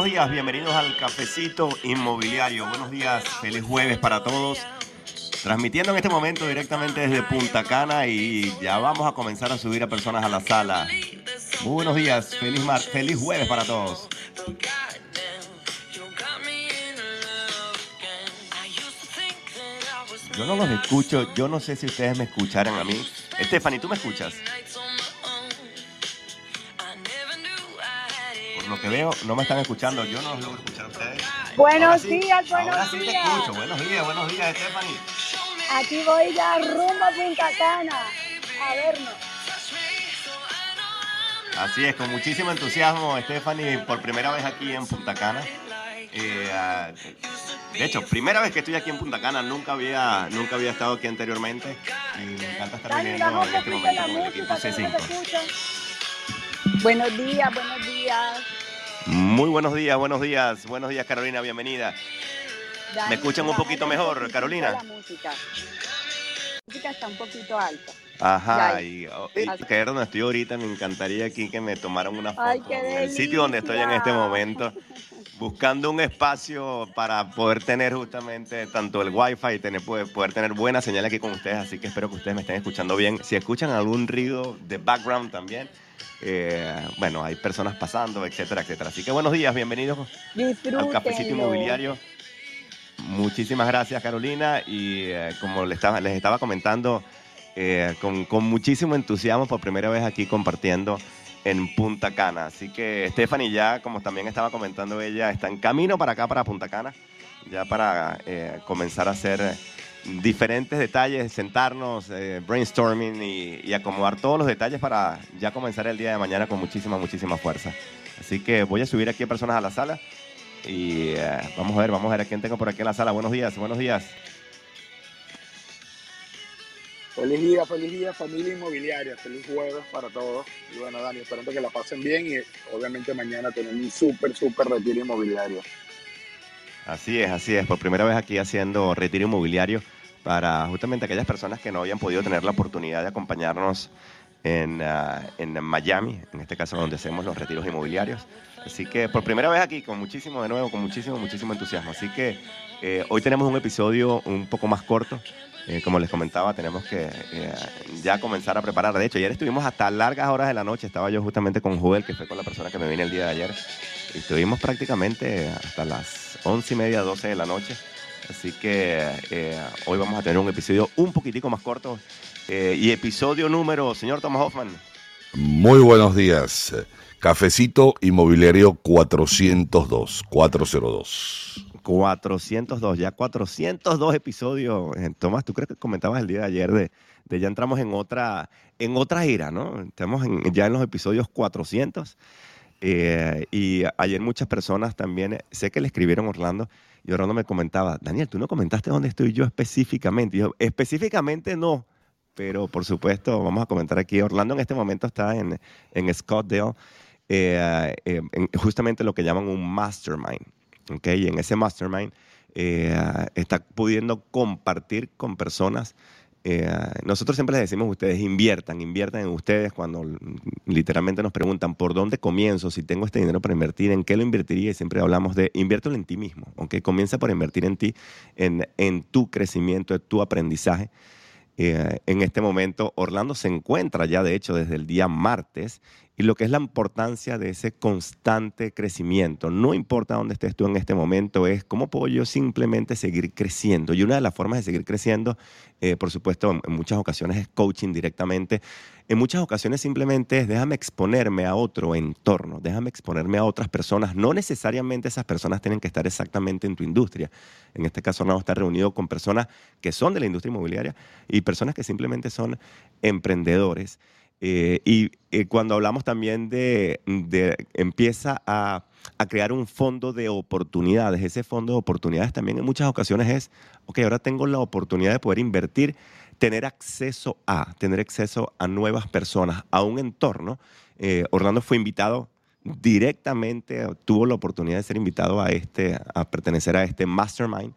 buenos días, bienvenidos al Cafecito Inmobiliario. Buenos días, feliz jueves para todos. Transmitiendo en este momento directamente desde Punta Cana y ya vamos a comenzar a subir a personas a la sala. Muy buenos días, feliz, mar feliz jueves para todos. Yo no los escucho, yo no sé si ustedes me escucharan a mí. Stephanie, ¿tú me escuchas? Que veo, no me están escuchando, yo no los logro escuchar a ustedes. Buenos días, buenos ahora sí te días. escucho. Buenos días, buenos días, Stephanie. Aquí voy ya rumbo a Punta Cana a vernos. Así es, con muchísimo entusiasmo, Stephanie, por primera vez aquí en Punta Cana. Eh, ah, de hecho, primera vez que estoy aquí en Punta Cana, nunca había, nunca había estado aquí anteriormente. Y me encanta estar un en este momento con el equipo música, que no C5. se escucha. Buenos días, buenos días. Muy buenos días, buenos días, buenos días, Carolina, bienvenida. ¿Me escuchan un poquito mejor, poquitico Carolina? La música. La música está un poquito alta. Ajá, y, oh, y que es donde estoy ahorita, me encantaría aquí que me tomaran una foto Ay, en el sitio donde estoy en este momento, buscando un espacio para poder tener justamente tanto el wifi y tener, poder, poder tener buena señal aquí con ustedes, así que espero que ustedes me estén escuchando bien. Si escuchan algún ruido de background también, eh, bueno, hay personas pasando, etcétera, etcétera. Así que buenos días, bienvenidos al Cafecito. Inmobiliario. Muchísimas gracias, Carolina. Y eh, como les estaba, les estaba comentando, eh, con, con muchísimo entusiasmo por primera vez aquí compartiendo en Punta Cana. Así que Stephanie ya, como también estaba comentando ella, está en camino para acá, para Punta Cana, ya para comenzar a hacer diferentes detalles, sentarnos, eh, brainstorming y, acomodar todos los detalles para ya comenzar el día de mañana con muchísima, muchísima fuerza. Así que voy a subir aquí personas a la sala y eh, vamos a ver, vamos a ver a quién tengo por aquí en la sala. Buenos días, buenos días. Feliz día, feliz día, familia inmobiliaria. Feliz jueves para todos. Y bueno, Dani, esperando que la pasen bien y obviamente mañana tenemos un súper, súper retiro inmobiliario. Así es, así es. Por primera vez aquí haciendo retiro inmobiliario para justamente aquellas personas que no habían podido tener la oportunidad de acompañarnos en, ah, en Miami, en este caso donde hacemos los retiros inmobiliarios. Así que por primera vez aquí, con muchísimo, de nuevo, con muchísimo, muchísimo entusiasmo. Así que eh, hoy tenemos un episodio un poco más corto. Eh, como les comentaba, tenemos que eh, ya comenzar a preparar. De hecho, ayer estuvimos hasta largas horas de la noche. Estaba yo justamente con Joel, que fue con la persona que me vine el día de ayer. Estuvimos prácticamente hasta las once y media, 12 de la noche. Así que eh, hoy vamos a tener un episodio un poquitico más corto. Eh, y episodio número, señor Thomas Hoffman. Muy buenos días. Cafecito Inmobiliario 402, 402. 402, ya 402 episodios. Eh, Tomás, tú crees que comentabas el día de ayer de, de ya entramos en otra, en otra gira, ¿no? Estamos en- ya en los episodios 400. Eh, y ayer muchas personas también, sé que le escribieron Orlando, y Orlando me comentaba, Daniel, tú no comentaste dónde estoy yo específicamente. Y yo, específicamente no, pero por supuesto, vamos a comentar aquí. Orlando en este momento está en, en Scottsdale, eh, eh, en justamente lo que llaman un mastermind. ¿ok? Y en ese mastermind eh, está pudiendo compartir con personas. Eh, nosotros siempre les decimos a ustedes, inviertan, inviertan en ustedes cuando literalmente nos preguntan por dónde comienzo, si tengo este dinero para invertir, en qué lo invertiría y siempre hablamos de inviértelo en ti mismo, ¿ok? Comienza por invertir en ti, en, en tu crecimiento, en tu aprendizaje. Eh, en este momento, Orlando se encuentra ya, de hecho, desde el día martes, y lo que es la importancia de ese constante crecimiento. No importa dónde estés tú en este momento, es cómo puedo yo simplemente seguir creciendo. Y una de las formas de seguir creciendo, eh, por supuesto, en muchas ocasiones es coaching directamente. En muchas ocasiones simplemente es déjame exponerme a otro entorno, déjame exponerme a otras personas. No necesariamente esas personas tienen que estar exactamente en tu industria. En este caso, no está reunido con personas que son de la industria inmobiliaria y personas que simplemente son emprendedores. Eh, y eh, cuando hablamos también de, empieza a, crear un fondo de oportunidades, ese fondo de oportunidades también en muchas ocasiones es, ok, ahora tengo la oportunidad de poder invertir, tener acceso a, tener acceso a nuevas personas, a un entorno. Eh, Orlando fue invitado directamente, tuvo la oportunidad de ser invitado a, este, a pertenecer a este mastermind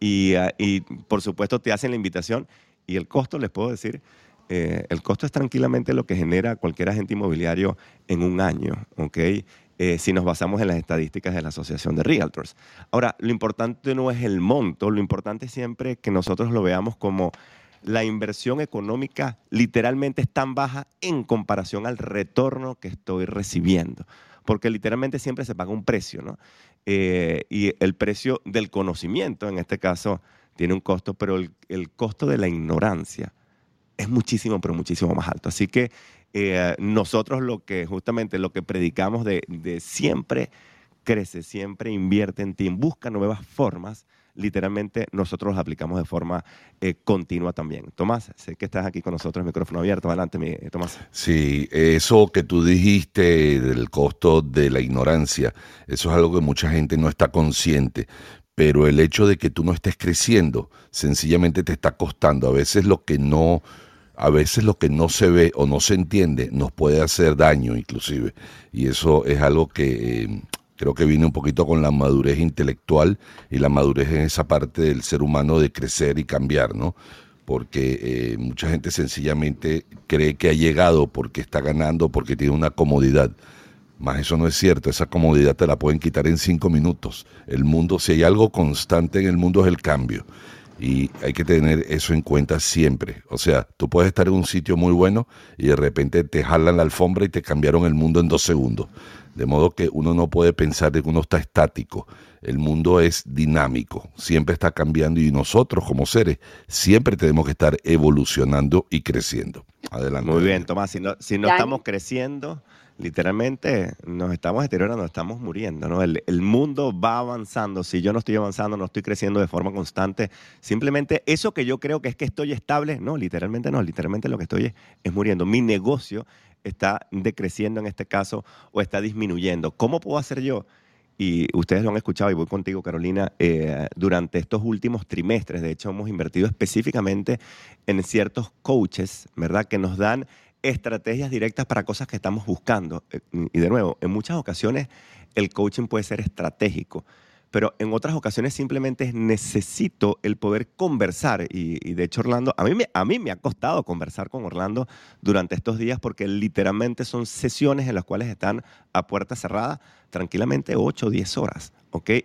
y, ah, y, por supuesto te hacen la invitación y el costo, les puedo decir, eh, el costo es tranquilamente lo que genera cualquier agente inmobiliario en un año, ¿ok? eh, si nos basamos en las estadísticas de la Asociación de Realtors. Ahora, lo importante no es el monto, lo importante es siempre que nosotros lo veamos como la inversión económica literalmente es tan baja en comparación al retorno que estoy recibiendo. Porque literalmente siempre se paga un precio, ¿no? Eh, y el precio del conocimiento, en este caso, tiene un costo, pero el, el costo de la ignorancia es muchísimo, pero muchísimo más alto. Así que eh, nosotros lo que justamente lo que predicamos de, de, siempre crece, siempre invierte en ti, busca nuevas formas, literalmente nosotros los aplicamos de forma eh, continua también. Tomás, sé que estás aquí con nosotros, micrófono abierto, adelante, mi, Tomás. Sí, eso que tú dijiste del costo de la ignorancia, eso es algo que mucha gente no está consciente, pero el hecho de que tú no estés creciendo sencillamente te está costando. A veces lo que no a veces lo que no se ve o no se entiende nos puede hacer daño inclusive. Y eso es algo que eh, creo que viene un poquito con la madurez intelectual y la madurez en esa parte del ser humano de crecer y cambiar, ¿no? Porque eh, mucha gente sencillamente cree que ha llegado porque está ganando, porque tiene una comodidad. Más eso no es cierto, esa comodidad te la pueden quitar en cinco minutos. El mundo, si hay algo constante en el mundo es el cambio y hay que tener eso en cuenta siempre. O sea, tú puedes estar en un sitio muy bueno y de repente te jalan la alfombra y te cambiaron el mundo en dos segundos. De modo que uno no puede pensar de que uno está estático. El mundo es dinámico, siempre está cambiando y nosotros como seres siempre tenemos que estar evolucionando y creciendo. Adelante. Muy bien, Tomás. Si no, si no estamos creciendo, literalmente nos estamos deteriorando, estamos muriendo, ¿no? El, el, mundo va avanzando, si yo no estoy avanzando, no estoy creciendo de forma constante, simplemente eso que yo creo que es que estoy estable, no, literalmente no, literalmente lo que estoy es, es muriendo. Mi negocio está decreciendo en este caso o está disminuyendo. ¿Cómo puedo hacer yo? y ustedes lo han escuchado y voy contigo, Carolina, eh, durante estos últimos trimestres, de hecho, hemos invertido específicamente en ciertos coaches, ¿verdad? Que nos dan estrategias directas para cosas que estamos buscando. Eh, y de nuevo, en muchas ocasiones el coaching puede ser estratégico, pero en otras ocasiones simplemente necesito el poder conversar. Y, de hecho, Orlando, a mí, me, a mí me ha costado conversar con Orlando durante estos días porque literalmente son sesiones en las cuales están a puerta cerrada tranquilamente 8 o 10 horas.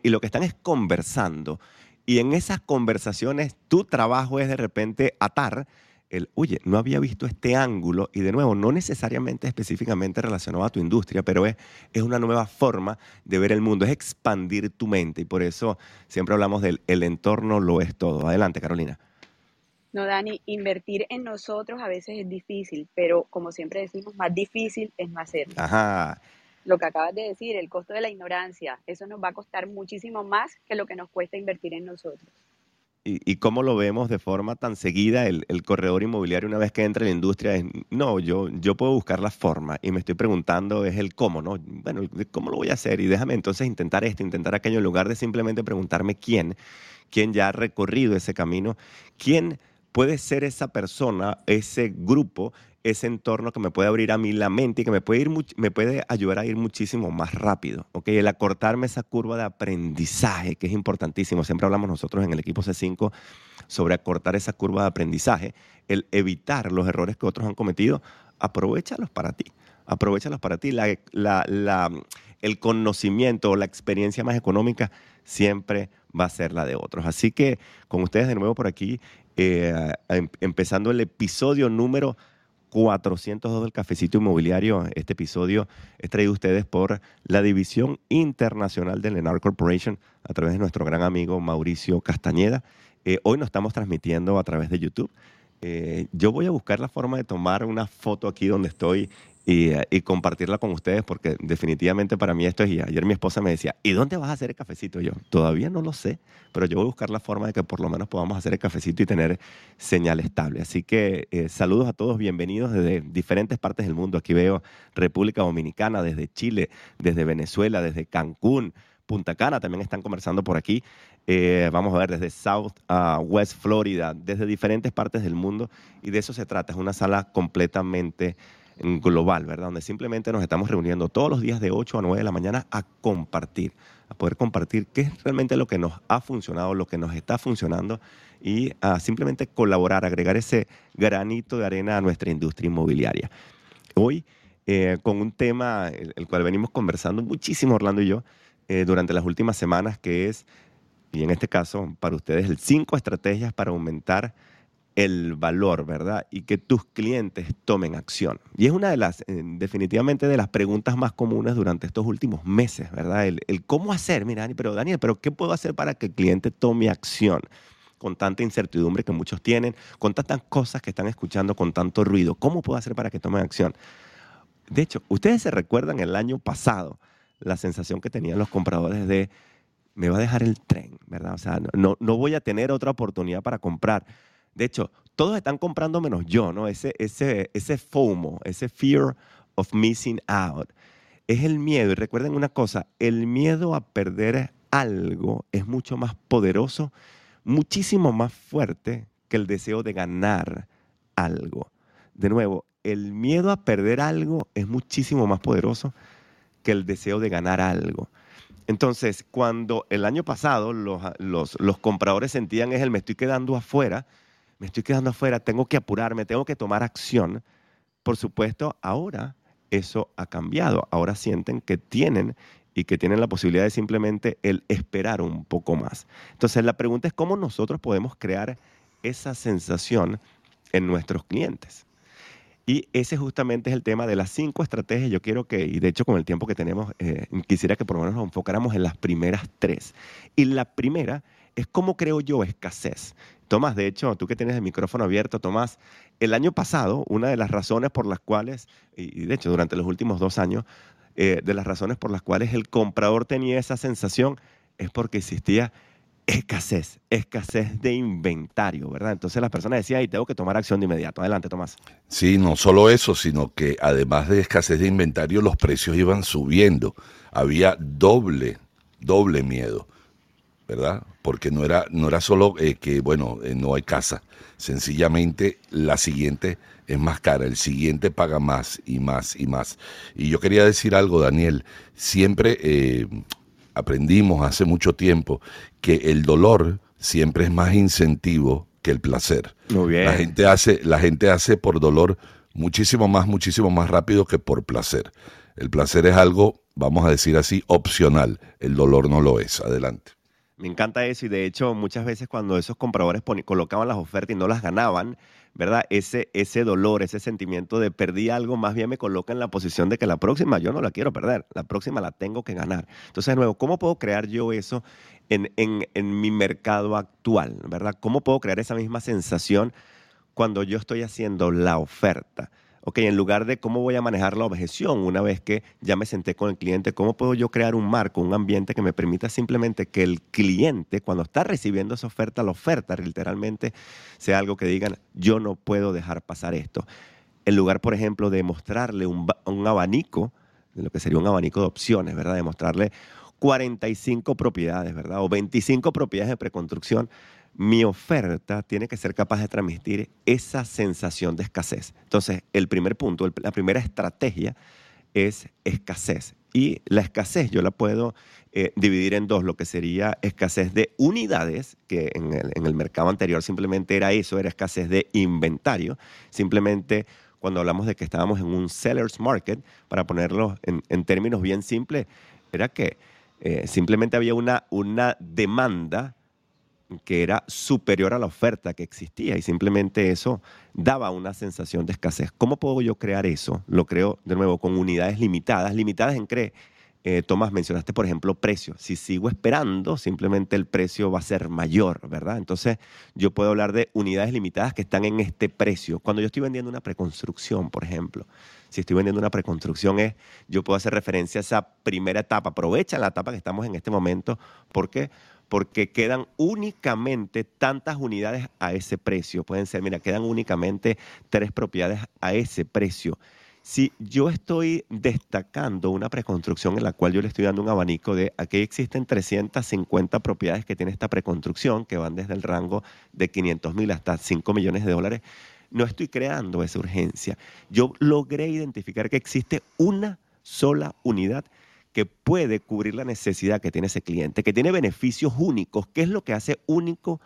Y lo que están es conversando. Y en esas conversaciones tu trabajo es de repente atar el, oye, no había visto este ángulo y de nuevo, no necesariamente específicamente relacionado a tu industria, pero es, es una nueva forma de ver el mundo, es expandir tu mente y por eso siempre hablamos del el entorno lo es todo. Adelante, Carolina. No, Dani, invertir en nosotros a veces es difícil, pero como siempre decimos, más difícil es no hacerlo. Ajá. Lo que acabas de decir, el costo de la ignorancia, eso nos va a costar muchísimo más que lo que nos cuesta invertir en nosotros y, cómo lo vemos de forma tan seguida, el, el, corredor inmobiliario una vez que entra en la industria es, no, yo, yo puedo buscar la forma y me estoy preguntando es el cómo, ¿no? Bueno, ¿cómo lo voy a hacer? Y déjame entonces intentar esto, intentar aquello, en lugar de simplemente preguntarme quién, quién ya ha recorrido ese camino, quién puede ser esa persona, ese grupo ese entorno que me puede abrir a mí la mente y que me puede, ir, me puede ayudar a ir muchísimo más rápido. ¿okay? El acortarme esa curva de aprendizaje, que es importantísimo. Siempre hablamos nosotros en el equipo C5 sobre acortar esa curva de aprendizaje, el evitar los errores que otros han cometido. Aprovechalos para ti. Aprovechalos para ti. La, la, la, el conocimiento o la experiencia más económica siempre va a ser la de otros. Así que con ustedes de nuevo por aquí, eh, em, empezando el episodio número 402 del Cafecito Inmobiliario. Este episodio es traído a ustedes por la División Internacional de Lenar Corporation a través de nuestro gran amigo Mauricio Castañeda. Eh, hoy nos estamos transmitiendo a través de YouTube. Eh, yo voy a buscar la forma de tomar una foto aquí donde estoy y, compartirla con ustedes porque definitivamente para mí esto es, y ayer mi esposa me decía, ¿y dónde vas a hacer el cafecito? yo, todavía no lo sé, pero yo voy a buscar la forma de que por lo menos podamos hacer el cafecito y tener señal estable. Así que eh, saludos a todos, bienvenidos desde diferentes partes del mundo. Aquí veo República Dominicana, desde Chile, desde Venezuela, desde Cancún. Punta Cana también están conversando por aquí. Eh, vamos a ver desde South a West Florida, desde diferentes partes del mundo. Y de eso se trata. Es una sala completamente global, ¿verdad? Donde simplemente nos estamos reuniendo todos los días de 8 a 9 de la mañana a compartir, a poder compartir qué es realmente lo que nos ha funcionado, lo que nos está funcionando y a simplemente colaborar, agregar ese granito de arena a nuestra industria inmobiliaria. Hoy eh, con un tema el, el cual venimos conversando muchísimo Orlando y yo eh, durante las últimas semanas, que es, y en este caso para ustedes, el cinco estrategias para aumentar el valor, ¿verdad? Y que tus clientes tomen acción. Y es una de las, eh, definitivamente, de las preguntas más comunes durante estos últimos meses, ¿verdad? El, cómo hacer, mira, Dani, pero Daniel, pero ¿qué puedo hacer para que el cliente tome acción? Con tanta incertidumbre que muchos tienen, con tantas cosas que están escuchando, con tanto ruido. ¿Cómo puedo hacer para que tomen acción? De hecho, ustedes se recuerdan el año pasado la sensación que tenían los compradores de me va a dejar el tren, ¿verdad? O sea, no, no voy a tener otra oportunidad para comprar. De hecho, todos están comprando menos yo, ¿no? Ese, ese, ese FOMO, ese fear of missing out, es el miedo. Y recuerden una cosa, el miedo a perder algo es mucho más poderoso, muchísimo más fuerte que el deseo de ganar algo. De nuevo, el miedo a perder algo es muchísimo más poderoso que el deseo de ganar algo. Entonces, cuando el año pasado los, los, los compradores sentían es el me estoy quedando afuera, me estoy quedando afuera, tengo que apurarme, tengo que tomar acción. Por supuesto, ahora eso ha cambiado. Ahora sienten que tienen y que tienen la posibilidad de simplemente el esperar un poco más. Entonces, la pregunta es cómo nosotros podemos crear esa sensación en nuestros clientes. Y ese justamente es el tema de las cinco estrategias. Yo quiero que, y de hecho con el tiempo que tenemos, eh, quisiera que por lo menos nos enfocáramos en las primeras tres. Y la primera es cómo creo yo escasez. Tomás, de hecho, tú que tienes el micrófono abierto, Tomás, el año pasado, una de las razones por las cuales, y de hecho durante los últimos dos años, eh, de las razones por las cuales el comprador tenía esa sensación es porque existía escasez, escasez de inventario, ¿verdad? Entonces las personas decían, y tengo que tomar acción de inmediato. Adelante, Tomás. Sí, no solo eso, sino que además de escasez de inventario, los precios iban subiendo. Había doble, doble miedo, ¿verdad? Porque no era, no era solo eh, que, bueno, eh, no hay casa. Sencillamente la siguiente es más cara, el siguiente paga más y más y más. Y yo quería decir algo, Daniel, siempre... Eh, aprendimos hace mucho tiempo que el dolor siempre es más incentivo que el placer. Muy bien. La gente hace, la gente hace por dolor muchísimo más, muchísimo más rápido que por placer. El placer es algo, vamos a decir así, opcional. El dolor no lo es. Adelante. Me encanta eso y de hecho muchas veces cuando esos compradores colocaban las ofertas y no las ganaban, ¿verdad? Ese, ese dolor, ese sentimiento de perdí algo, más bien me coloca en la posición de que la próxima yo no la quiero perder, la próxima la tengo que ganar. Entonces, de nuevo, ¿cómo puedo crear yo eso en, en, en mi mercado actual, ¿verdad? ¿Cómo puedo crear esa misma sensación cuando yo estoy haciendo la oferta? Ok, en lugar de cómo voy a manejar la objeción una vez que ya me senté con el cliente, cómo puedo yo crear un marco, un ambiente que me permita simplemente que el cliente, cuando está recibiendo esa oferta, la oferta literalmente sea algo que digan, yo no puedo dejar pasar esto. En lugar, por ejemplo, de mostrarle un, un abanico, lo que sería un abanico de opciones, ¿verdad? De mostrarle 45 propiedades, ¿verdad? O 25 propiedades de preconstrucción mi oferta tiene que ser capaz de transmitir esa sensación de escasez. Entonces, el primer punto, la primera estrategia es escasez. Y la escasez yo la puedo eh, dividir en dos, lo que sería escasez de unidades, que en el, mercado anterior simplemente era eso, era escasez de inventario. Simplemente cuando hablamos de que estábamos en un seller's market, para ponerlo en, en términos bien simples, era que eh, simplemente había una, una demanda que era superior a la oferta que existía y simplemente eso daba una sensación de escasez. ¿Cómo puedo yo crear eso? Lo creo de nuevo con unidades limitadas. ¿Limitadas en qué? Eh, Tomás, mencionaste, por ejemplo, precio. Si sigo esperando, simplemente el precio va a ser mayor, ¿verdad? Entonces, yo puedo hablar de unidades limitadas que están en este precio. Cuando yo estoy vendiendo una preconstrucción, por ejemplo, si estoy vendiendo una preconstrucción, es, yo puedo hacer referencia a esa primera etapa. Aprovecha la etapa que estamos en este momento. ¿Por qué? Porque quedan únicamente tantas unidades a ese precio. Pueden ser, mira, quedan únicamente tres propiedades a ese precio. Si yo estoy destacando una preconstrucción en la cual yo le estoy dando un abanico de aquí existen 350 propiedades que tiene esta preconstrucción, que van desde el rango de 500 mil hasta 5 millones de dólares, no estoy creando esa urgencia. Yo logré identificar que existe una sola unidad que puede cubrir la necesidad que tiene ese cliente, que tiene beneficios únicos. ¿Qué es lo que hace único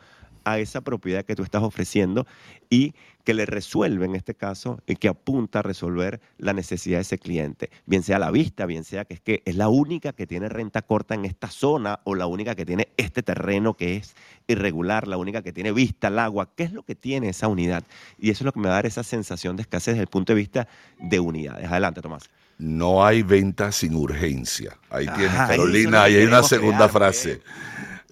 a esa propiedad que tú estás ofreciendo y que le resuelve en este caso y que apunta a resolver la necesidad de ese cliente, bien sea la vista, bien sea que es que es la única que tiene renta corta en esta zona o la única que tiene este terreno que es irregular, la única que tiene vista al agua, ¿qué es lo que tiene esa unidad? Y eso es lo que me va a dar esa sensación de escasez desde el punto de vista de unidades. Adelante, Tomás. No hay venta sin urgencia. Ahí tienes, Carolina, ahí hay una segunda frase.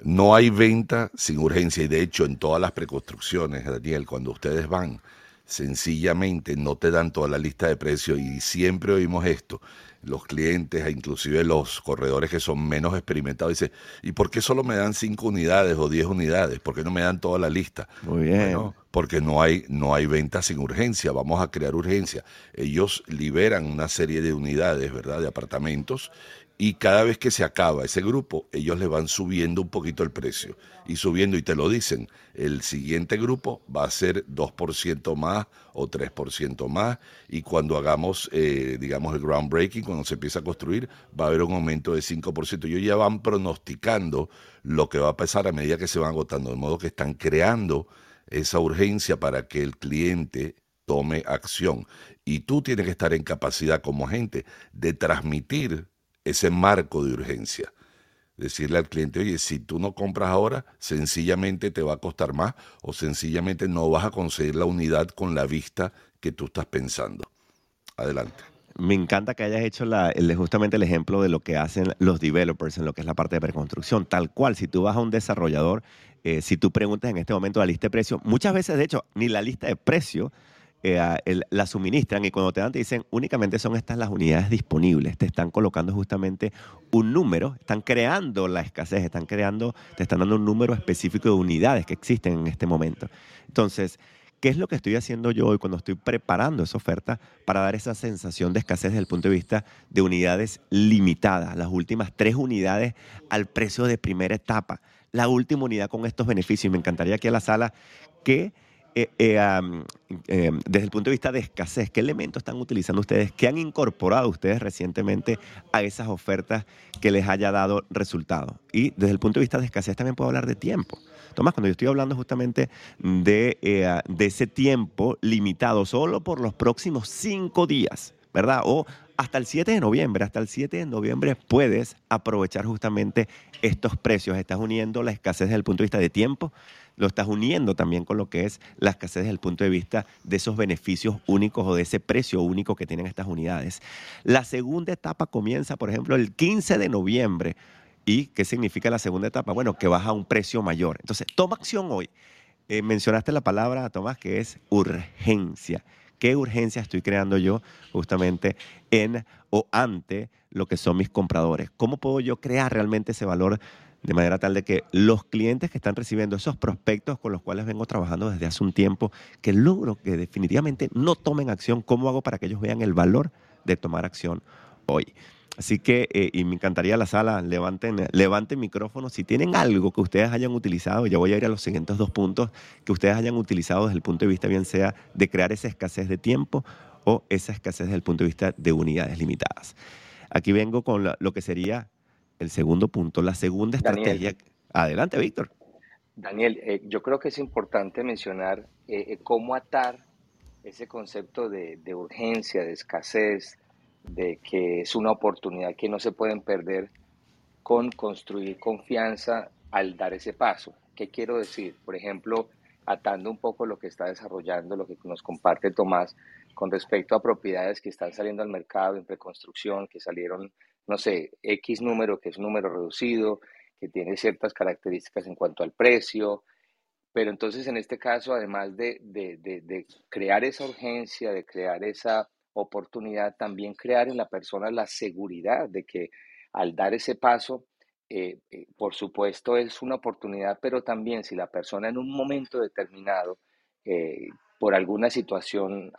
No hay venta sin urgencia y de hecho en todas las preconstrucciones, Daniel, cuando ustedes van, sencillamente no te dan toda la lista de precios y siempre oímos esto. Los clientes, e inclusive los corredores que son menos experimentados, dicen, ¿y por qué solo me dan cinco unidades o diez unidades? ¿Por qué no me dan toda la lista? Muy bien. porque no hay, no hay venta sin urgencia, vamos a crear urgencia. Ellos liberan una serie de unidades, ¿verdad?, de apartamentos y cada vez que se acaba ese grupo, ellos le van subiendo un poquito el precio y subiendo y te lo dicen, el siguiente grupo va a ser 2% más o 3% más y cuando hagamos, eh, digamos, el groundbreaking, cuando se empieza a construir, va a haber un aumento de 5%. Ellos ya van pronosticando lo que va a pasar a medida que se van agotando, de modo que están creando esa urgencia para que el cliente tome acción. Y tú tienes que estar en capacidad como agente de transmitir ese marco de urgencia. Decirle al cliente, oye, si tú no compras ahora, sencillamente te va a costar más o sencillamente no vas a conseguir la unidad con la vista que tú estás pensando. Adelante. Me encanta que hayas hecho justamente el ejemplo de lo que hacen los developers en lo que es la parte de preconstrucción. Tal cual, si tú vas a un desarrollador, eh, si tú preguntas en este momento la lista de precios, muchas veces, de hecho, ni la lista de precios eh, la suministran y cuando te dan te dicen únicamente son estas las unidades disponibles, te están colocando justamente un número, están creando la escasez, están creando, te están dando un número específico de unidades que existen en este momento. Entonces, ¿qué es lo que estoy haciendo yo hoy cuando estoy preparando esa oferta para dar esa sensación de escasez desde el punto de vista de unidades limitadas, las últimas tres unidades al precio de primera etapa, la última unidad con estos beneficios? Y me encantaría aquí a la sala que eh, eh, eh, desde el punto de vista de escasez, ¿qué elementos están utilizando ustedes? ¿Qué han incorporado ustedes recientemente a esas ofertas que les haya dado resultado? Y desde el punto de vista de escasez también puedo hablar de tiempo. Tomás, cuando yo estoy hablando justamente de, de ese tiempo limitado solo por los próximos cinco días, ¿verdad? O hasta el 7 de noviembre, hasta el 7 de noviembre puedes aprovechar justamente estos precios. Estás uniendo la escasez desde el punto de vista de tiempo lo estás uniendo también con lo que es la escasez desde el punto de vista de esos beneficios únicos o de ese precio único que tienen estas unidades. La segunda etapa comienza, por ejemplo, el 15 de noviembre. ¿Y qué significa la segunda etapa? Bueno, que baja a un precio mayor. Entonces, toma acción hoy. Eh, mencionaste la palabra, Tomás, que es urgencia. ¿Qué urgencia estoy creando yo justamente en o ante lo que son mis compradores? ¿Cómo puedo yo crear realmente ese valor de manera tal de que los clientes que están recibiendo esos prospectos con los cuales vengo trabajando desde hace un tiempo, que logro que definitivamente no tomen acción, ¿cómo hago para que ellos vean el valor de tomar acción hoy? Así que, eh, y me encantaría la sala, levanten, levanten micrófono. Si tienen algo que ustedes hayan utilizado, ya voy a ir a los siguientes dos puntos, que ustedes hayan utilizado desde el punto de vista, bien sea de crear esa escasez de tiempo o esa escasez desde el punto de vista de unidades limitadas. Aquí vengo con lo que sería el segundo punto, la segunda estrategia. Adelante, Víctor. Daniel, eh, yo creo que es importante mencionar eh, eh, cómo atar ese concepto de, urgencia, de escasez, de que es una oportunidad que no se pueden perder con construir confianza al dar ese paso. ¿Qué quiero decir? Por ejemplo, atando un poco lo que está desarrollando, lo que nos comparte Tomás con respecto a propiedades que están saliendo al mercado en preconstrucción, que salieron no sé, X número que es un número reducido, que tiene ciertas características en cuanto al precio, pero entonces en este caso, además de, de, crear esa urgencia, de crear esa oportunidad, también crear en la persona la seguridad de que al dar ese paso, eh, eh, por supuesto es una oportunidad, pero también si la persona en un momento determinado, eh, por alguna situación,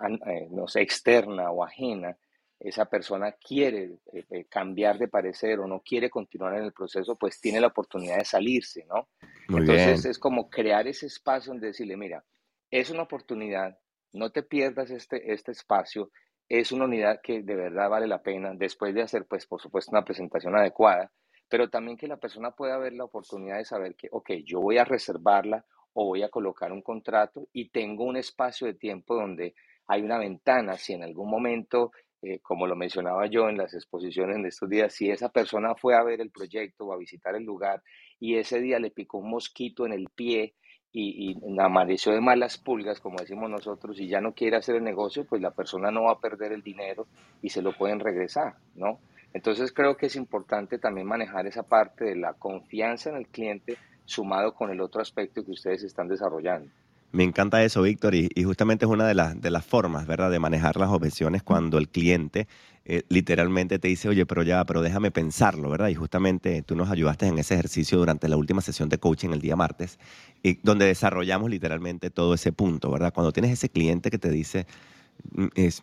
no sé, externa o ajena, esa persona quiere eh, eh, cambiar de parecer o no quiere continuar en el proceso, pues tiene la oportunidad de salirse, ¿no? Entonces es como crear ese espacio donde decirle, mira, es una oportunidad, no te pierdas este, este espacio, es una unidad que de verdad vale la pena, después de hacer, pues, por supuesto, una presentación adecuada, pero también que la persona pueda ver la oportunidad de saber que, ok, yo voy a reservarla o voy a colocar un contrato y tengo un espacio de tiempo donde hay una ventana, si en algún momento, eh, como lo mencionaba yo en las exposiciones de estos días, si esa persona fue a ver el proyecto o a visitar el lugar y ese día le picó un mosquito en el pie y, y amaneció de malas pulgas, como decimos nosotros, y ya no quiere hacer el negocio, pues la persona no va a perder el dinero y se lo pueden regresar, ¿no? Entonces creo que es importante también manejar esa parte de la confianza en el cliente sumado con el otro aspecto que ustedes están desarrollando. Me encanta eso, Víctor, y, justamente es una de las, formas, ¿verdad?, de manejar las objeciones cuando el cliente eh, literalmente te dice, oye, pero ya, pero déjame pensarlo, ¿verdad? Y justamente tú nos ayudaste en ese ejercicio durante la última sesión de coaching el día martes, y donde desarrollamos literalmente todo ese punto, ¿verdad? Cuando tienes ese cliente que te dice,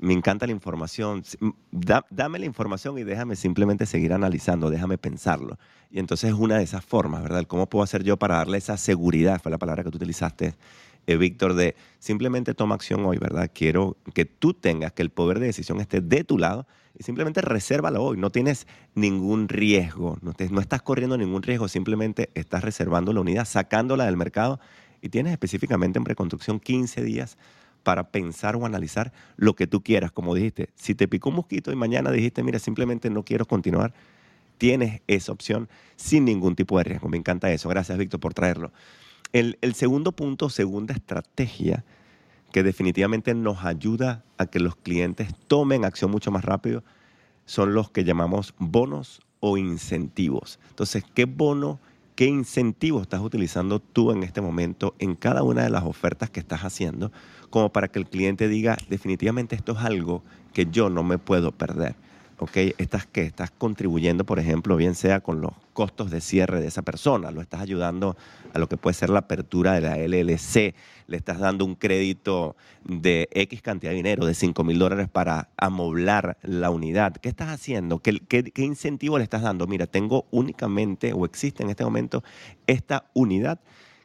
me encanta la información, dame la información y déjame simplemente seguir analizando, déjame pensarlo. Y entonces es una de esas formas, ¿verdad? ¿Cómo puedo hacer yo para darle esa seguridad? Fue la palabra que tú utilizaste eh, Víctor, de simplemente toma acción hoy, ¿verdad? Quiero que tú tengas, que el poder de decisión esté de tu lado y simplemente resérvalo hoy. No tienes ningún riesgo, no, no estás corriendo ningún riesgo, simplemente estás reservando la unidad, sacándola del mercado y tienes específicamente en preconstrucción 15 días para pensar o analizar lo que tú quieras. Como dijiste, si te picó un mosquito y mañana dijiste, mira, simplemente no quiero continuar, tienes esa opción sin ningún tipo de riesgo. Me encanta eso. Gracias, Víctor, por traerlo. El, segundo punto, segunda estrategia que definitivamente nos ayuda a que los clientes tomen acción mucho más rápido son los que llamamos bonos o incentivos. Entonces, ¿qué bono, qué incentivo estás utilizando tú en este momento en cada una de las ofertas que estás haciendo como para que el cliente diga, definitivamente esto es algo que yo no me puedo perder? ¿Ok? Estás que estás contribuyendo, por ejemplo, bien sea con los costos de cierre de esa persona, lo estás ayudando a lo que puede ser la apertura de la LLC, le estás dando un crédito de X cantidad de dinero, de 5 mil dólares para amoblar la unidad. ¿Qué estás haciendo? ¿Qué, ¿Qué, qué, incentivo le estás dando? Mira, tengo únicamente o existe en este momento esta unidad,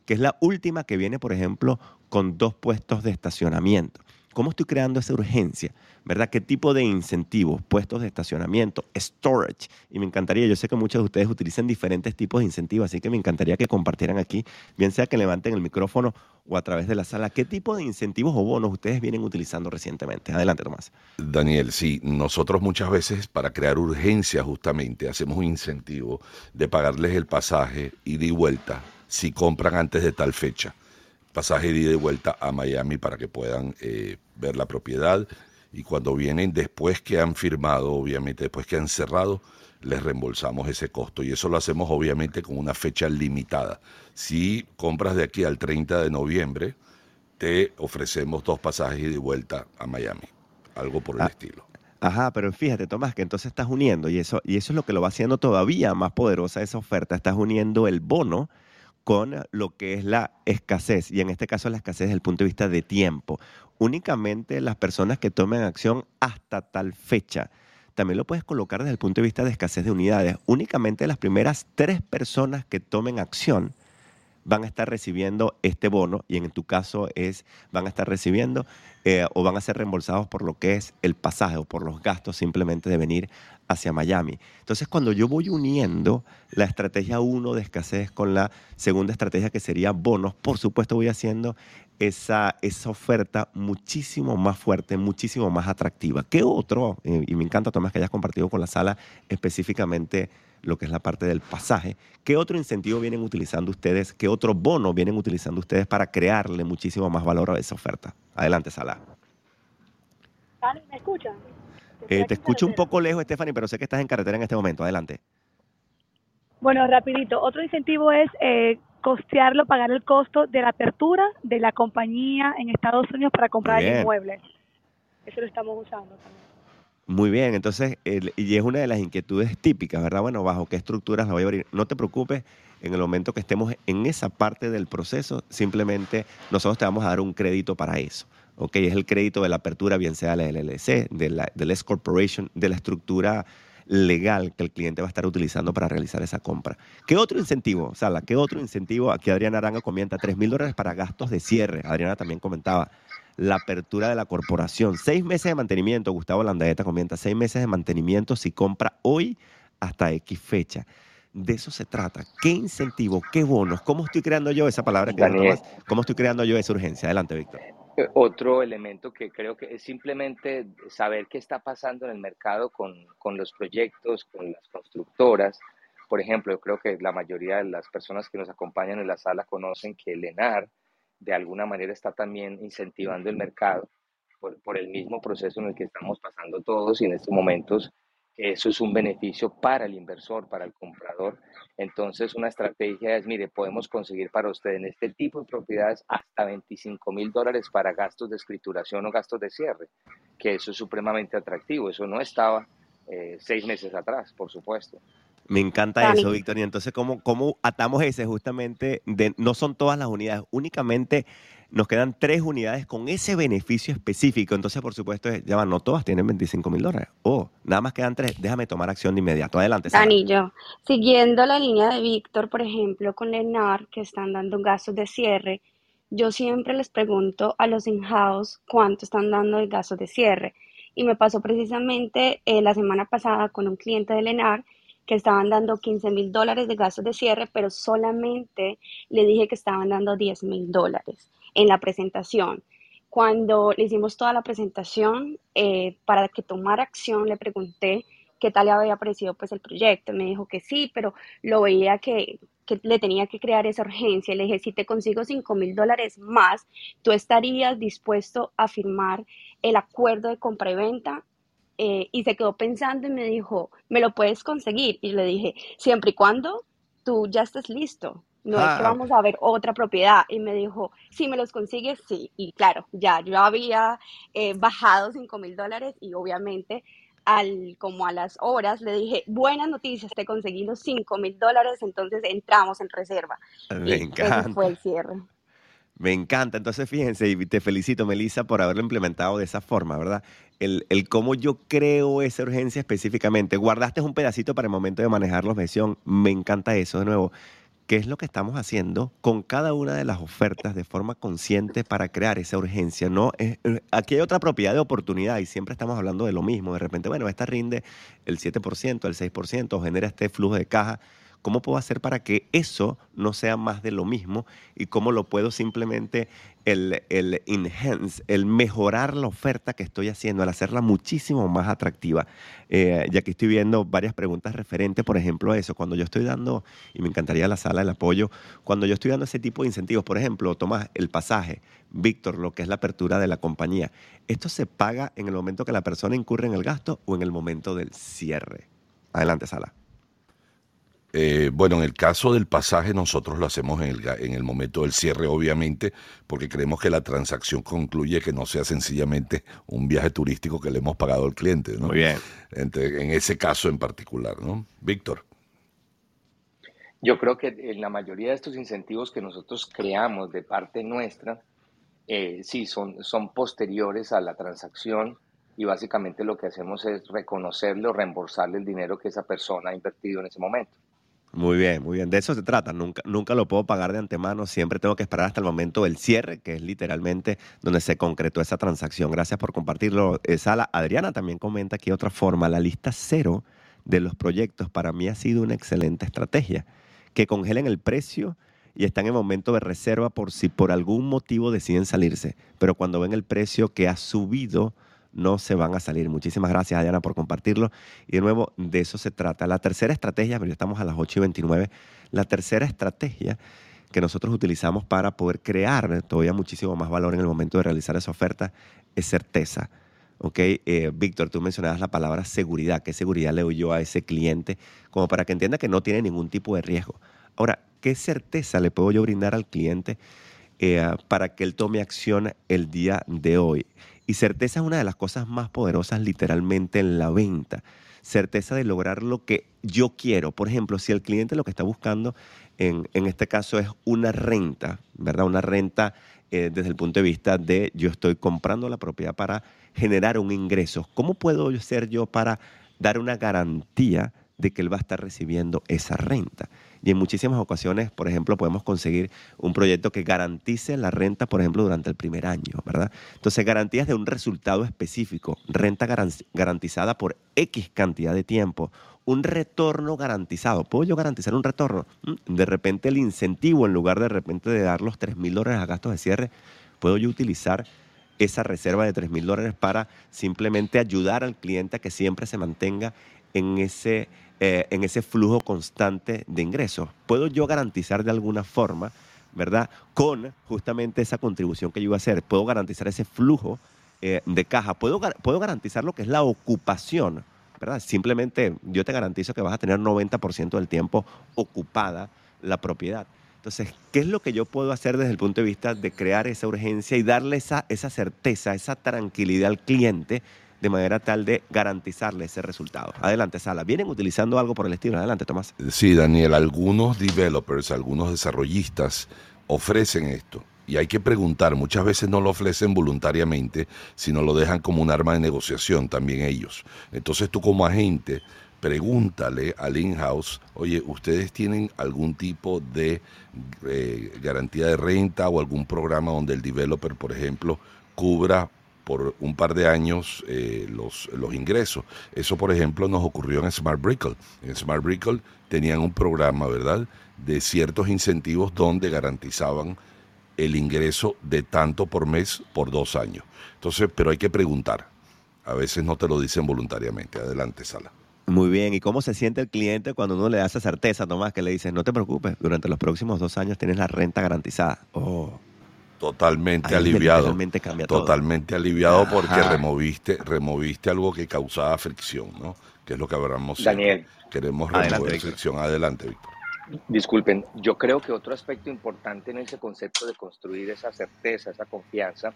que es la última que viene, por ejemplo, con dos puestos de estacionamiento. ¿Cómo estoy creando esa urgencia? ¿Verdad? ¿Qué tipo de incentivos? Puestos de estacionamiento, storage. Y me encantaría, yo sé que muchos de ustedes utilizan diferentes tipos de incentivos, así que me encantaría que compartieran aquí, bien sea que levanten el micrófono o a través de la sala, ¿qué tipo de incentivos o bonos ustedes vienen utilizando recientemente? Adelante, Tomás. Daniel, sí, nosotros muchas veces para crear urgencia justamente hacemos un incentivo de pagarles el pasaje ida y vuelta si compran antes de tal fecha pasaje de ida y vuelta a Miami para que puedan eh, ver la propiedad y cuando vienen después que han firmado, obviamente después que han cerrado, les reembolsamos ese costo y eso lo hacemos obviamente con una fecha limitada. Si compras de aquí al 30 de noviembre, te ofrecemos dos pasajes de vuelta a Miami, algo por el ah, estilo. Ajá, pero fíjate, Tomás, que entonces estás uniendo y eso, y eso es lo que lo va haciendo todavía más poderosa esa oferta. Estás uniendo el bono con lo que es la escasez, y en este caso la escasez desde el punto de vista de tiempo. Únicamente las personas que tomen acción hasta tal fecha. También lo puedes colocar desde el punto de vista de escasez de unidades. Únicamente las primeras tres personas que tomen acción van a estar recibiendo este bono y en tu caso es van a estar recibiendo eh, o van a ser reembolsados por lo que es el pasaje o por los gastos simplemente de venir hacia Miami. Entonces, cuando yo voy uniendo la estrategia 1 de escasez con la segunda estrategia que sería bonos, por supuesto voy haciendo esa, esa oferta muchísimo más fuerte, muchísimo más atractiva. ¿Qué otro? Eh, y me encanta, Tomás, que hayas compartido con la sala específicamente lo que es la parte del pasaje. ¿Qué otro incentivo vienen utilizando ustedes? ¿Qué otro bono vienen utilizando ustedes para crearle muchísimo más valor a esa oferta? Adelante, Sala. ¿Me escuchan? Eh, te escucho un poco lejos, Stephanie, pero sé que estás en carretera en este momento. Adelante. Bueno, rapidito. Otro incentivo es eh, costearlo, pagar el costo de la apertura de la compañía en Estados Unidos para comprar el inmueble. Eso lo estamos usando también. Muy bien, entonces, y es una de las inquietudes típicas, ¿verdad? Bueno, bajo qué estructuras la voy a abrir. No te preocupes, en el momento que estemos en esa parte del proceso, simplemente nosotros te vamos a dar un crédito para eso. ¿Ok? Es el crédito de la apertura, bien sea la LLC, de la, del S Corporation, de la estructura legal que el cliente va a estar utilizando para realizar esa compra. ¿Qué otro incentivo, Sala? ¿Qué otro incentivo? Aquí Adriana Aranga comenta 3 mil dólares para gastos de cierre. Adriana también comentaba la apertura de la corporación. Seis meses de mantenimiento, Gustavo Landaeta comenta, seis meses de mantenimiento si compra hoy hasta X fecha. de eso se trata. ¿Qué incentivo, qué bonos? ¿Cómo estoy creando yo esa palabra que Daniel, ¿Cómo estoy creando yo esa urgencia? Adelante, Víctor. Otro elemento que creo que es simplemente saber qué está pasando en el mercado con, con los proyectos, con las constructoras. Por ejemplo, yo creo que la mayoría de las personas que nos acompañan en la sala conocen que el ENAR de alguna manera está también incentivando el mercado por, por el mismo proceso en el que estamos pasando todos y en estos momentos eso es un beneficio para el inversor, para el comprador. Entonces, una estrategia es, mire, podemos conseguir para usted en este tipo de propiedades hasta 25 mil dólares para gastos de escrituración o gastos de cierre, que eso es supremamente atractivo. Eso no estaba eh, seis meses atrás, por supuesto. Me encanta eso, Víctor. Y entonces, ¿cómo, ¿cómo atamos ese justamente? De, no son todas las unidades, únicamente nos quedan tres unidades con ese beneficio específico. Entonces, por supuesto, ya no todas tienen 25 mil dólares. Oh, nada más quedan tres. Déjame tomar acción de inmediato. Adelante. Yo, siguiendo la línea de Víctor, por ejemplo, con Lenar, que están dando gastos de cierre, yo siempre les pregunto a los in-house cuánto están dando de gastos de cierre. Y me pasó precisamente eh, la semana pasada con un cliente de Lenar que estaban dando 15 mil dólares de gastos de cierre, pero solamente le dije que estaban dando 10 mil dólares en la presentación. Cuando le hicimos toda la presentación, eh, para que tomara acción, le pregunté qué tal le había parecido pues el proyecto. Me dijo que sí, pero lo veía que, que le tenía que crear esa urgencia. Le dije, si te consigo 5 mil dólares más, ¿tú estarías dispuesto a firmar el acuerdo de compra y venta? Eh, y se quedó pensando y me dijo, ¿me lo puedes conseguir? Y le dije, siempre y cuando tú ya estés listo no es que ah, vamos a ver otra propiedad. Y me dijo, si me los consigues, sí. Y claro, ya yo había eh, bajado 5 mil dólares y obviamente al, como a las horas le dije, buenas noticias, te conseguí los 5 mil dólares, entonces entramos en reserva. Me encanta. fue el cierre. Me encanta. Entonces, fíjense, y te felicito, Melissa, por haberlo implementado de esa forma, ¿verdad? El, el, cómo yo creo esa urgencia específicamente. Guardaste un pedacito para el momento de manejar la objeción. Me encanta eso. De nuevo, qué es lo que estamos haciendo con cada una de las ofertas de forma consciente para crear esa urgencia. No, eh, aquí hay otra propiedad de oportunidad y siempre estamos hablando de lo mismo. De repente, bueno, esta rinde el 7%, el 6%, genera este flujo de caja. ¿Cómo puedo hacer para que eso no sea más de lo mismo? ¿Y cómo lo puedo simplemente el, el enhance, el mejorar la oferta que estoy haciendo, al hacerla muchísimo más atractiva? Eh, ya que estoy viendo varias preguntas referentes, por ejemplo, a eso. Cuando yo estoy dando, y me encantaría la sala del apoyo, cuando yo estoy dando ese tipo de incentivos, por ejemplo, Tomás, el pasaje, Víctor, lo que es la apertura de la compañía, ¿esto se paga en el momento que la persona incurre en el gasto o en el momento del cierre? Adelante, Sala. Eh, bueno, en el caso del pasaje nosotros lo hacemos en el, en el, momento del cierre, obviamente, porque creemos que la transacción concluye que no sea sencillamente un viaje turístico que le hemos pagado al cliente. ¿no? Muy bien. en ese caso en particular, ¿no? Víctor. Yo creo que en la mayoría de estos incentivos que nosotros creamos de parte nuestra, eh, sí, son, son posteriores a la transacción y básicamente lo que hacemos es reconocerle o reembolsarle el dinero que esa persona ha invertido en ese momento. Muy bien, muy bien. De eso se trata. Nunca, nunca lo puedo pagar de antemano. Siempre tengo que esperar hasta el momento del cierre, que es literalmente donde se concretó esa transacción. Gracias por compartirlo, eh, Sala. Adriana también comenta aquí otra forma. La lista cero de los proyectos para mí ha sido una excelente estrategia. Que congelen el precio y están en momento de reserva por si por algún motivo deciden salirse. Pero cuando ven el precio que ha subido no se van a salir. Muchísimas gracias, Adriana, por compartirlo. Y de nuevo, de eso se trata. La tercera estrategia, pero ya estamos a las 8 y 29, la tercera estrategia que nosotros utilizamos para poder crear todavía muchísimo más valor en el momento de realizar esa oferta es certeza. ¿ok? Eh, Víctor, tú mencionabas la palabra seguridad. ¿Qué seguridad le doy yo a ese cliente? Como para que entienda que no tiene ningún tipo de riesgo. Ahora, ¿qué certeza le puedo yo brindar al cliente eh, para que él tome acción el día de hoy? Y certeza es una de las cosas más poderosas literalmente en la venta. Certeza de lograr lo que yo quiero. Por ejemplo, si el cliente lo que está buscando en, este caso es una renta, ¿verdad? Una renta eh, desde el punto de vista de yo estoy comprando la propiedad para generar un ingreso. ¿Cómo puedo ser yo para dar una garantía de que él va a estar recibiendo esa renta? Y en muchísimas ocasiones, por ejemplo, podemos conseguir un proyecto que garantice la renta, por ejemplo, durante el primer año, ¿verdad? Entonces, garantías de un resultado específico, renta garantizada por X cantidad de tiempo un retorno garantizado. ¿Puedo yo garantizar un retorno? Mm, de repente el incentivo, en lugar de repente de dar los 3 mil dólares a gastos de cierre, puedo yo utilizar esa reserva de 3 mil dólares para simplemente ayudar al cliente a que siempre se mantenga en ese, eh, en ese flujo constante de ingresos. ¿Puedo yo garantizar de alguna forma, verdad, con justamente esa contribución que yo iba a hacer? ¿Puedo garantizar ese flujo eh, de caja? ¿Puedo, ¿Puedo garantizar lo que es la ocupación? ¿verdad? Simplemente yo te garantizo que vas a tener 90% del tiempo ocupada la propiedad. Entonces, ¿qué es lo que yo puedo hacer desde el punto de vista de crear esa urgencia y darle esa, esa certeza, esa tranquilidad al cliente de manera tal de garantizarle ese resultado? Adelante, Sala. ¿Vienen utilizando algo por el estilo? Adelante, Tomás. Sí, Daniel, algunos developers, algunos desarrollistas ofrecen esto. Y hay que preguntar, muchas veces no lo ofrecen voluntariamente, sino lo dejan como un arma de negociación también ellos. Entonces tú como agente, pregúntale al in-house, oye, ¿ustedes tienen algún tipo de eh, garantía de renta o algún programa donde el developer, por ejemplo, cubra por un par de años eh, los, los ingresos. Eso, por ejemplo, nos ocurrió en Smart Brickle. En Smart Brickle tenían un programa, ¿verdad?, de ciertos incentivos donde garantizaban el ingreso de tanto por mes por dos años. Entonces, pero hay que preguntar. A veces no te lo dicen voluntariamente. Adelante, Sala. Muy bien, ¿y cómo se siente el cliente cuando uno le da esa certeza, Tomás, que le dices, no te preocupes, durante los próximos dos años tienes la renta garantizada? Oh. Totalmente aliviado. totalmente aliviado porque removiste, removiste algo que causaba fricción, ¿no? Que es lo que hablamos. Daniel. Queremos remover fricción. Adelante, Víctor. Disculpen, yo creo que otro aspecto importante en ese concepto de construir esa certeza, esa confianza,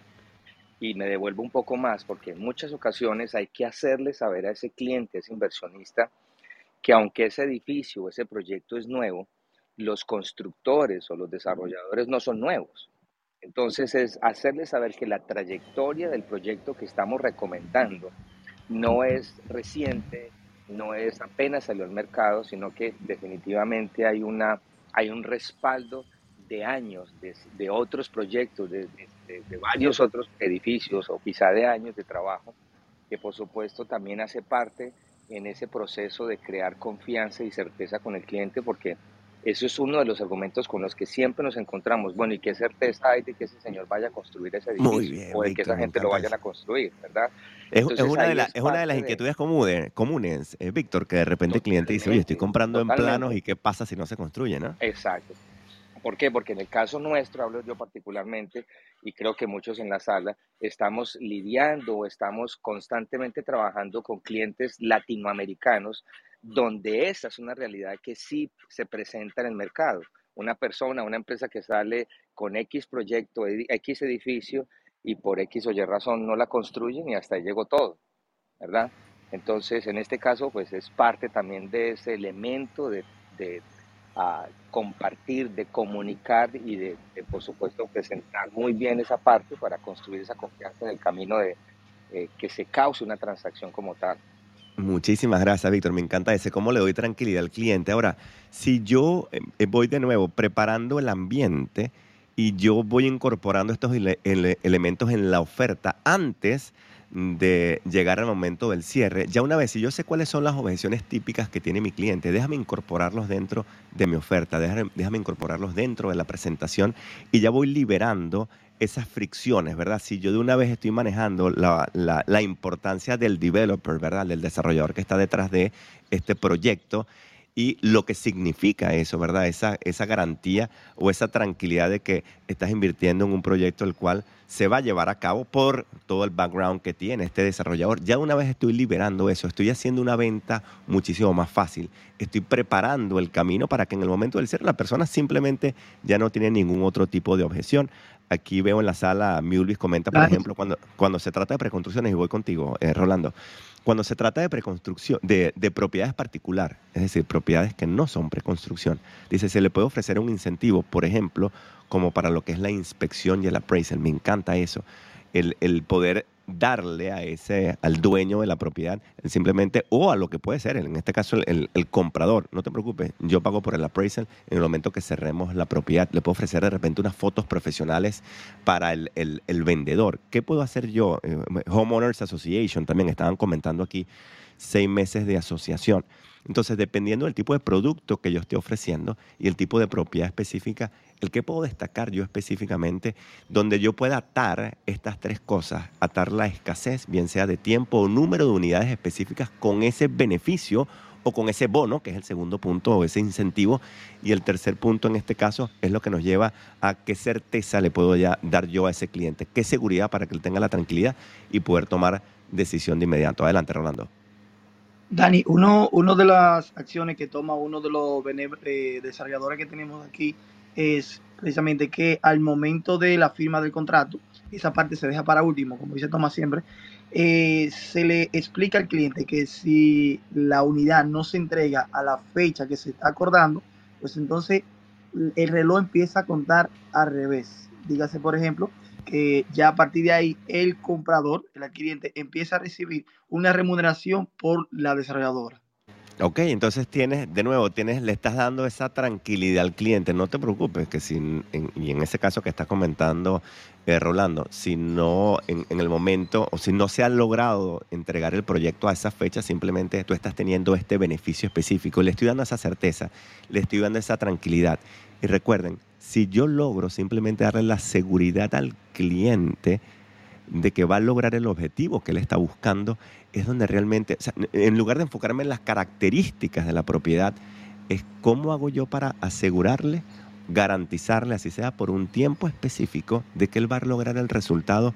y me devuelvo un poco más, porque en muchas ocasiones hay que hacerle saber a ese cliente, ese inversionista, que aunque ese edificio, ese proyecto es nuevo, los constructores o los desarrolladores no son nuevos. Entonces es hacerle saber que la trayectoria del proyecto que estamos recomendando no es reciente, no es apenas salió al mercado, sino que definitivamente hay, una, hay un respaldo de años, de, otros proyectos, de, varios otros edificios o quizá de años de trabajo, que por supuesto también hace parte en ese proceso de crear confianza y certeza con el cliente, porque eso es uno de los argumentos con los que siempre nos encontramos. Bueno, ¿y qué certeza hay de que ese señor vaya a construir ese edificio? o de que esa gente lo vayan a construir, ¿verdad? Es, una, de es una de las inquietudes comunes, comunes eh, Víctor, que de repente el cliente dice, oye, estoy comprando en planos y qué pasa si no se construye, ¿no? Exacto. ¿Por qué? Porque en el caso nuestro, hablo yo particularmente, y creo que muchos en la sala, estamos lidiando o estamos constantemente trabajando con clientes latinoamericanos donde esa es una realidad que sí se presenta en el mercado. Una persona, una empresa que sale con X proyecto, X edificio y por X o Y razón no la construyen y hasta ahí llegó todo, ¿verdad? Entonces, en este caso, pues es parte también de ese elemento de, ah, compartir, de comunicar y de, por supuesto, presentar muy bien esa parte para construir esa confianza en el camino de eh, que se cause una transacción como tal. Muchísimas gracias, Víctor. Me encanta ese, cómo le doy tranquilidad al cliente. Ahora, si yo eh, voy de nuevo preparando el ambiente y yo voy incorporando estos elementos en la oferta antes de llegar al momento del cierre, ya una vez, si yo sé cuáles son las objeciones típicas que tiene mi cliente, déjame incorporarlos dentro de mi oferta, déjame incorporarlos dentro de la presentación y ya voy liberando esas fricciones, ¿verdad? Si yo de una vez estoy manejando la, la, importancia del developer, ¿verdad? Del desarrollador que está detrás de este proyecto y lo que significa eso, ¿verdad? Esa, esa garantía o esa tranquilidad de que estás invirtiendo en un proyecto el cual se va a llevar a cabo por todo el background que tiene este desarrollador. Ya una vez estoy liberando eso, estoy haciendo una venta muchísimo más fácil, estoy preparando el camino para que en el momento del cierre la persona simplemente ya no tiene ningún otro tipo de objeción. Aquí veo en la sala, Mulvis comenta, por ejemplo, cuando, cuando se trata de preconstrucciones, y voy contigo, eh, Rolando, cuando se trata de preconstrucción, de, de, propiedades particular, es decir, propiedades que no son preconstrucción, dice, se le puede ofrecer un incentivo, por ejemplo, como para lo que es la inspección y el appraisal. Me encanta eso, el, el poder darle a ese, al dueño de la propiedad, simplemente, o a lo que puede ser, en este caso el, el, comprador, no te preocupes, yo pago por el appraisal en el momento que cerremos la propiedad, le puedo ofrecer de repente unas fotos profesionales para el, el vendedor. ¿Qué puedo hacer yo? Eh, Homeowners Association también estaban comentando aquí seis meses de asociación. Entonces, dependiendo del tipo de producto que yo esté ofreciendo y el tipo de propiedad específica, el que puedo destacar yo específicamente, donde yo pueda atar estas tres cosas, atar la escasez, bien sea de tiempo o número de unidades específicas, con ese beneficio o con ese bono, que es el segundo punto, o ese incentivo. Y el tercer punto en este caso es lo que nos lleva a qué certeza le puedo ya dar yo a ese cliente, qué seguridad para que él tenga la tranquilidad y poder tomar decisión de inmediato. Adelante, Rolando. Dani, uno, de las acciones que toma uno de los eh, desarrolladores que tenemos aquí es precisamente que al momento de la firma del contrato, esa parte se deja para último, como dice Tomás siempre, eh, se le explica al cliente que si la unidad no se entrega a la fecha que se está acordando, pues entonces el reloj empieza a contar al revés. Dígase, por ejemplo, que ya a partir de ahí el comprador, el adquiriente, empieza a recibir una remuneración por la desarrolladora. Ok, entonces tienes, de nuevo, tienes, le estás dando esa tranquilidad al cliente. No te preocupes, que si, y en ese caso que estás comentando, eh, Rolando, si no en, en, el momento, o si no se ha logrado entregar el proyecto a esa fecha, simplemente tú estás teniendo este beneficio específico. Le estoy dando esa certeza, le estoy dando esa tranquilidad. Y recuerden, si yo logro simplemente darle la seguridad al cliente de que va a lograr el objetivo que él está buscando, es donde realmente, en lugar de enfocarme en las características de la propiedad, es cómo hago yo para asegurarle, garantizarle, así sea por un tiempo específico, de que él va a lograr el resultado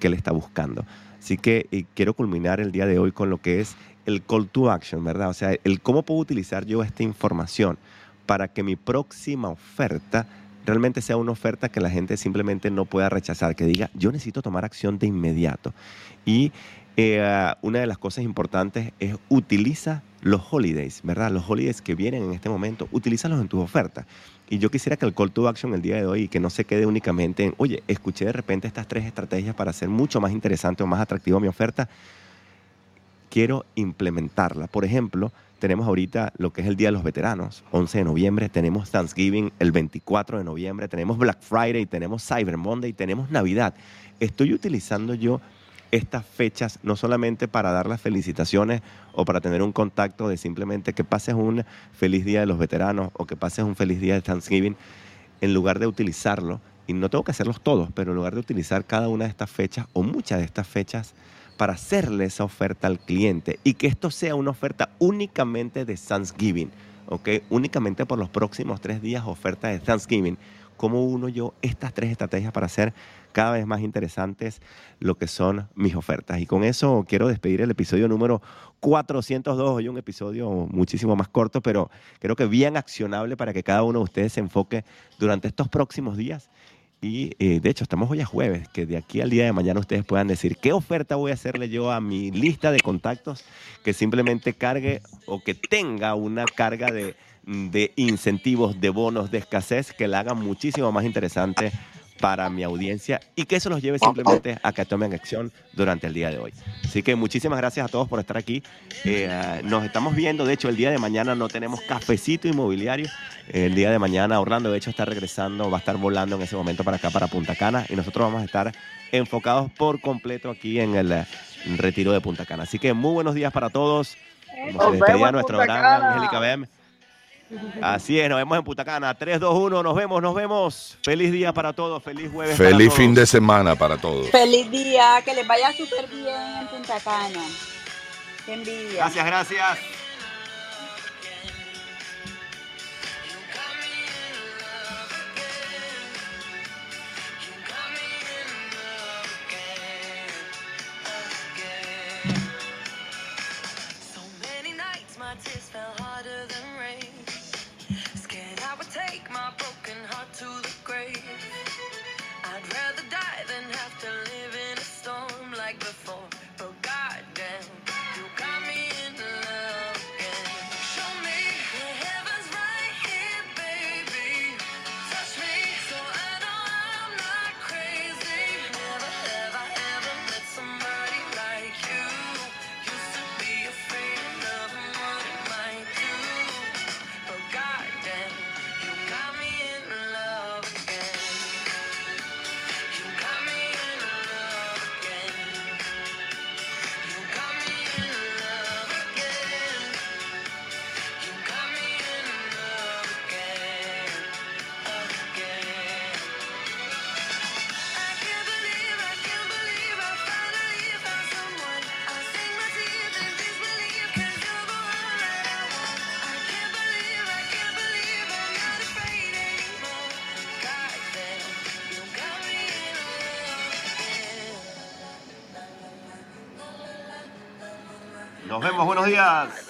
que él está buscando. Así que quiero culminar el día de hoy con lo que es el call to action, ¿verdad? O sea, el cómo puedo utilizar yo esta información para que mi próxima oferta realmente sea una oferta que la gente simplemente no pueda rechazar, que diga, yo necesito tomar acción de inmediato. Y eh, una de las cosas importantes es utiliza los holidays, ¿verdad? Los holidays que vienen en este momento, utilízalos en tus ofertas. Y yo quisiera que el call to action el día de hoy, que no se quede únicamente en, oye, escuché de repente estas tres estrategias para hacer mucho más interesante o más atractivo mi oferta, quiero implementarla. Por ejemplo, tenemos ahorita lo que es el Día de los Veteranos, 11 de noviembre, tenemos Thanksgiving el 24 de noviembre, tenemos Black Friday, tenemos Cyber Monday, tenemos Navidad. Estoy utilizando yo estas fechas no solamente para dar las felicitaciones o para tener un contacto de simplemente que pases un feliz día de los veteranos o que pases un feliz día de Thanksgiving, en lugar de utilizarlo, y no tengo que hacerlos todos, pero en lugar de utilizar cada una de estas fechas o muchas de estas fechas para hacerle esa oferta al cliente y que esto sea una oferta únicamente de Thanksgiving, ¿ok? Únicamente por los próximos tres días oferta de Thanksgiving. ¿Cómo uno yo estas tres estrategias para hacer cada vez más interesantes lo que son mis ofertas? Y con eso quiero despedir el episodio número 402, hoy un episodio muchísimo más corto, pero creo que bien accionable para que cada uno de ustedes se enfoque durante estos próximos días y eh, de hecho, estamos hoy a jueves, que de aquí al día de mañana ustedes puedan decir qué oferta voy a hacerle yo a mi lista de contactos que simplemente cargue o que tenga una carga de, de incentivos, de bonos, de escasez que la hagan muchísimo más interesante para mi audiencia y que eso los lleve simplemente a que tomen acción durante el día de hoy. Así que muchísimas gracias a todos por estar aquí. Eh, nos estamos viendo, de hecho el día de mañana no tenemos cafecito inmobiliario. El día de mañana Orlando de hecho está regresando, va a estar volando en ese momento para acá, para Punta Cana y nosotros vamos a estar enfocados por completo aquí en el eh, retiro de Punta Cana. Así que muy buenos días para todos. Como se despedía nuestro gran Angélica Bem. Así es, nos vemos en Putacana. 3, 2, 1, nos vemos, nos vemos. Feliz día para todos, feliz jueves. Feliz fin de semana para todos. Feliz día, que les vaya súper bien en Punta Cana. Qué envidia. Gracias, gracias. Nos vemos, buenos días.